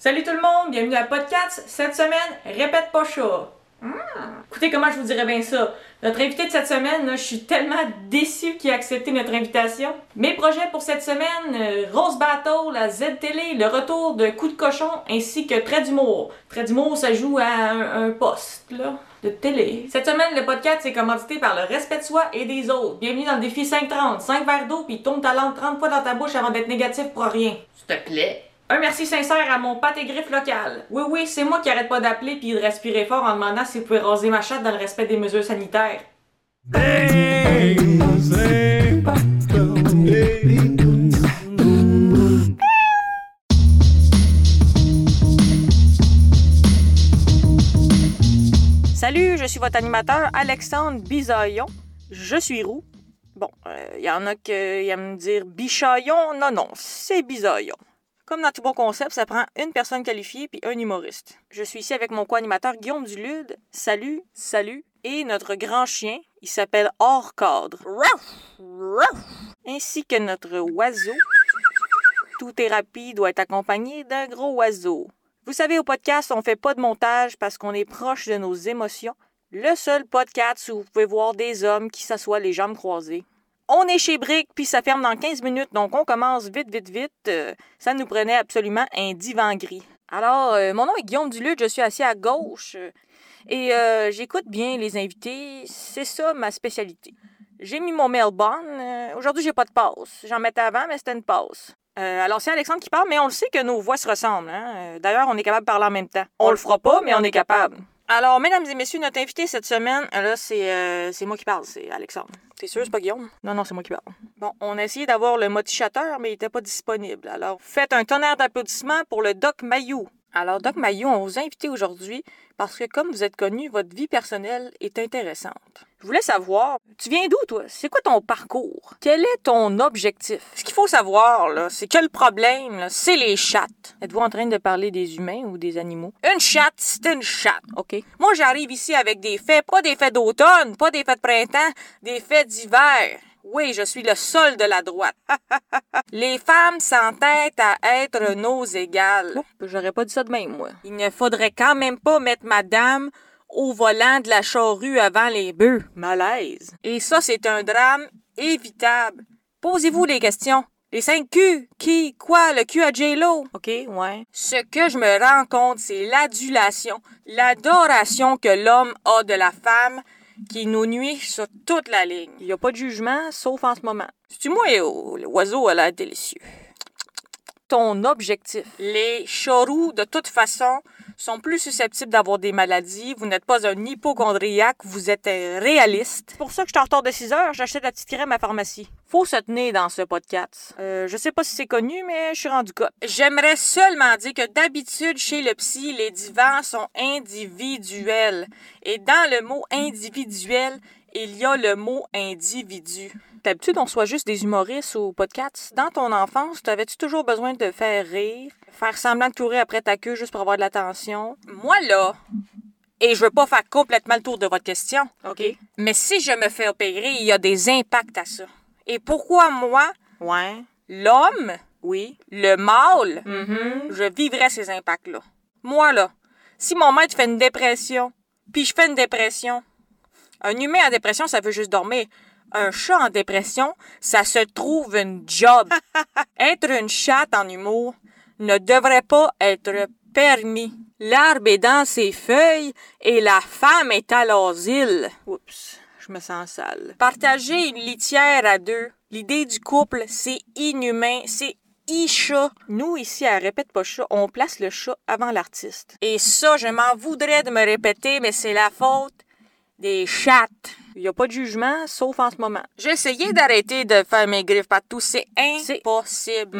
Salut tout le monde, bienvenue à Podcast. Cette semaine, répète pas chat. Hmm. Écoutez comment je vous dirais bien ça. Notre invité de cette semaine, là, je suis tellement déçue qu'il a accepté notre invitation. Mes projets pour cette semaine, euh, Rose Battle, la Z-Télé, le retour de Coup de cochon, ainsi que Trait d'humour. Trait d'humour, ça joue à un, un poste, là, de télé. Cette semaine, le podcast est commandité par le respect de soi et des autres. Bienvenue dans le défi 530. 5 verres d'eau, puis tourne ta langue 30 fois dans ta bouche avant d'être négatif pour rien. S'il te plaît. Un merci sincère à mon pâte et griffe local. Oui, oui, c'est moi qui arrête pas d'appeler puis de respirer fort en demandant s'il pouvait raser ma chatte dans le respect des mesures sanitaires. Salut, je suis votre animateur Alexandre Bisaillon. Je suis roux. Bon, il y en a qui aiment dire bichaillon. Non, non, c'est bisaillon. Comme dans tout bon concept, ça prend une personne qualifiée puis un humoriste. Je suis ici avec mon co-animateur Guillaume Dulude. Salut, salut. Et notre grand chien, il s'appelle Hors Cadre. Ainsi que notre oiseau. Tout thérapie doit être accompagné d'un gros oiseau. Vous savez, au podcast, on fait pas de montage parce qu'on est proche de nos émotions. Le seul podcast où vous pouvez voir des hommes qui s'assoient les jambes croisées. On est chez Brick, puis ça ferme dans 15 minutes, donc on commence vite, vite, vite. Euh, ça nous prenait absolument un divan gris. Alors, euh, mon nom est Guillaume Duluth, je suis assis à gauche euh, et j'écoute bien les invités. C'est ça ma spécialité. J'ai mis mon Melbourne. Aujourd'hui, j'ai pas de passe. J'en mettais avant, mais c'était une passe. alors, c'est Alexandre qui parle, mais on le sait que nos voix se ressemblent. Hein. D'ailleurs, on est capable de parler en même temps. On, le fera pas, mais on est capable. Alors, mesdames et messieurs, notre invité cette semaine, là, c'est c'est moi qui parle, c'est Alexandre. T'es sûr, c'est pas Guillaume? Non, non, c'est moi qui parle. Bon, on a essayé d'avoir le motichateur, mais il était pas disponible. Alors, faites un tonnerre d'applaudissements pour le Doc Mayou. Alors, Doc Mayou, on vous a invité aujourd'hui parce que, comme vous êtes connu, votre vie personnelle est intéressante. Je voulais savoir, tu viens d'où, toi? C'est quoi ton parcours? Quel est ton objectif? Ce qu'il faut savoir, là, c'est que le problème, là, c'est les chattes. Êtes-vous en train de parler des humains ou des animaux? Une chatte, c'est une chatte, OK? Moi, j'arrive ici avec des faits, pas des faits d'automne, pas des faits de printemps, des faits d'hiver. Oui, je suis le sol de la droite. Les femmes s'entêtent à être nos égales. J'aurais pas dit ça de même, moi. Il ne faudrait quand même pas mettre madame au volant de la charrue avant les bœufs. Malaise. Et ça, c'est un drame évitable. Posez-vous les questions. Les cinq Q. Qui? Quoi? Le Q à J-Lo? OK, ouais. Ce que je me rends compte, c'est l'adulation, l'adoration que l'homme a de la femme qui nous nuit sur toute la ligne. Il n'y a pas de jugement, sauf en ce moment. C'est-tu moi, l'oiseau a l'air délicieux? Ton objectif. Les charous, de toute façon, sont plus susceptibles d'avoir des maladies. Vous n'êtes pas un hypochondriaque, vous êtes un réaliste. C'est pour ça que je suis en retard de 6 heures, j'achète la petite crème à pharmacie. Faut se tenir dans ce podcast. Euh, je sais pas si c'est connu, mais je suis rendu cas. J'aimerais seulement dire que d'habitude, chez le psy, les divans sont individuels. Et dans le mot individuel, il y a le mot individu. D'habitude, on soit juste des humoristes ou podcasts. Dans ton enfance, t'avais-tu toujours besoin de faire rire, faire semblant de courir après ta queue juste pour avoir de l'attention? Moi, là, et je veux pas faire complètement le tour de votre question. OK. Mais si je me fais opérer, il y a des impacts à ça. Et pourquoi moi? Ouais. L'homme? Oui. Le mâle? Je vivrais ces impacts-là? Moi, là, si mon maître fait une dépression, puis je fais une dépression, un humain en dépression, ça veut juste dormir. Un chat en dépression, ça se trouve une job. être une chatte en humour ne devrait pas être permis. L'arbre est dans ses feuilles et la femme est à l'asile. Oups, je me sens sale. Partager une litière à deux. L'idée du couple, c'est inhumain, c'est i-chat. Nous, ici, à Répète pas chat, on place le chat avant l'artiste. Et ça, je m'en voudrais de me répéter, mais c'est la faute des chattes. Il n'y a pas de jugement, sauf en ce moment. J'ai essayé d'arrêter de faire mes griffes partout. C'est impossible.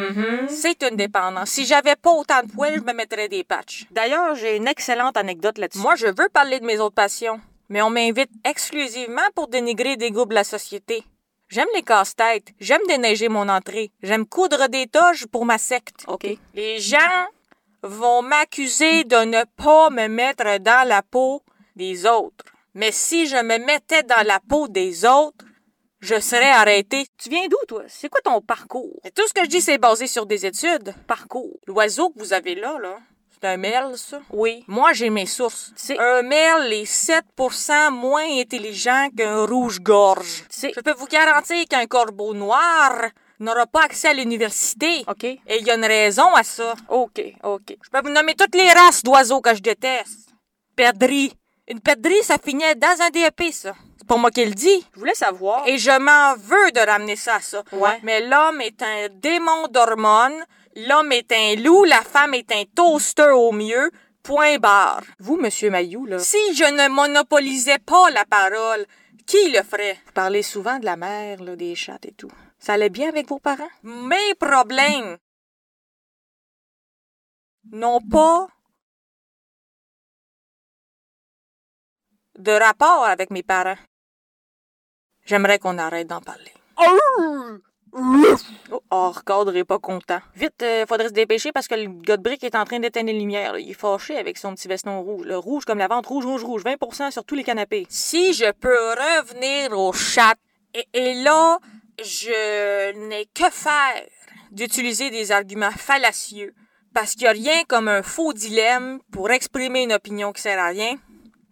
C'est une dépendance. Si j'avais pas autant de poils, je me mettrais des patchs. D'ailleurs, j'ai une excellente anecdote là-dessus. Moi, je veux parler de mes autres passions, mais on m'invite exclusivement pour dénigrer des groupes de la société. J'aime les casse-têtes. J'aime déneiger mon entrée. J'aime coudre des toges pour ma secte. OK. Les gens vont m'accuser de ne pas me mettre dans la peau des autres. Mais si je me mettais dans la peau des autres, je serais arrêté. Tu viens d'où, toi? C'est quoi ton parcours? tout ce que je dis, c'est basé sur des études. Parcours. L'oiseau que vous avez là, là, C'est un mail, ça? Oui. Moi, j'ai mes sources. Un mail est 7% moins intelligent qu'un rouge-gorge. Je peux vous garantir qu'un corbeau noir n'aura pas accès à l'université. OK. Et il y a une raison à ça. OK, OK. Je peux vous nommer toutes les races d'oiseaux que je déteste. Perdrix. Une perdrix, ça finit dans un DEP, ça. C'est pas moi qui le dis. Je voulais savoir. Et je m'en veux de ramener ça à ça. Ouais. Mais l'homme est un démon d'hormones, l'homme est un loup, la femme est un toaster au mieux. Point barre. Vous, Monsieur Mayou, là, Si je ne monopolisais pas la parole, qui le ferait? vous parlez souvent de la mère, là, des chats et tout. Ça allait bien avec vos parents? Mes problèmes n'ont pas de rapport avec mes parents. J'aimerais qu'on arrête d'en parler. Oh, Orcadre est pas content. Vite, euh, faudrait se dépêcher parce que le gars de est en train d'éteindre les lumières. Il est fâché avec son petit veston rouge. Le rouge comme la vente, rouge, rouge, rouge. 20% sur tous les canapés. Si je peux revenir au chat, et, et là, je n'ai que faire d'utiliser des arguments fallacieux, parce qu'il n'y a rien comme un faux dilemme pour exprimer une opinion qui sert à rien.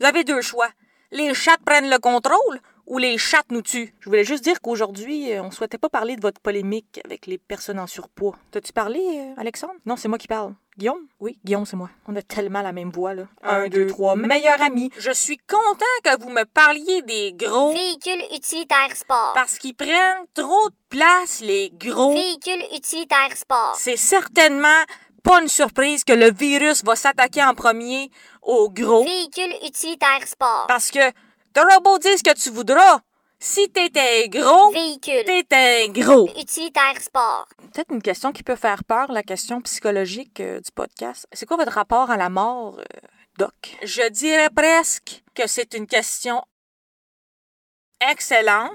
Vous avez deux choix. Les chats prennent le contrôle ou les chats nous tuent. Je voulais juste dire qu'aujourd'hui, euh, on souhaitait pas parler de votre polémique avec les personnes en surpoids. T'as-tu parlé, euh, Alexandre? Non, c'est moi qui parle. Guillaume? Oui, Guillaume, c'est moi. On a tellement la même voix, là. Un, deux, trois, meilleurs amis. Je suis content que vous me parliez des gros Véhicule utilitaire sport. parce qu'ils prennent trop de place, les gros. Véhicule utilitaire sport. C'est certainement pas une surprise que le virus va s'attaquer en premier aux gros. Véhicule utilitaire sport. Parce que t'auras beau dire ce que tu voudras. Si t'étais gros, Véhicule t'étais gros. utilitaire sport. Peut-être une question qui peut faire peur, la question psychologique euh, du podcast. C'est quoi votre rapport à la mort, euh, Doc? Je dirais presque que c'est une question excellente.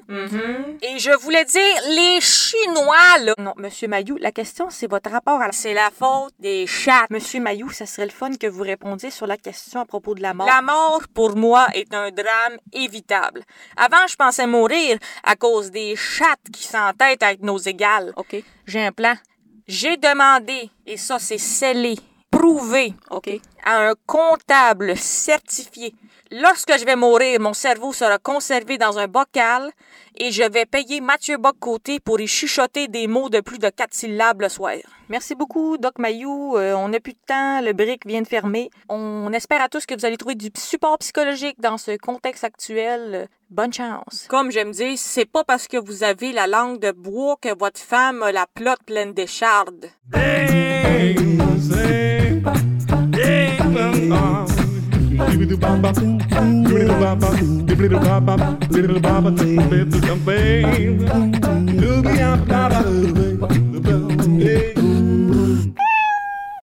Et je voulais dire, les Chinois, là, Non, Monsieur Mayou, la question, c'est votre rapport à la... c'est la faute des chats. Monsieur Mayou, ça serait le fun que vous répondiez sur la question à propos de la mort. La mort, pour moi, est un drame évitable. Avant, je pensais mourir à cause des chattes qui s'entêtent à être nos égales. OK. J'ai un plan. J'ai demandé, et ça c'est scellé, prouvé, OK. à un comptable certifié. Lorsque je vais mourir, mon cerveau sera conservé dans un bocal et je vais payer Mathieu Bock-Côté pour y chuchoter des mots de plus de quatre syllabes le soir. Merci beaucoup, Doc Mayou. Euh, on n'a plus de temps, le brick vient de fermer. On espère à tous que vous allez trouver du support psychologique dans ce contexte actuel. Euh, Bonne chance. Comme j'aime dire, c'est pas parce que vous avez la langue de bois que votre femme a la plotte pleine d'échardes. baba, little baba, little baba, little baba, little baba, little baba,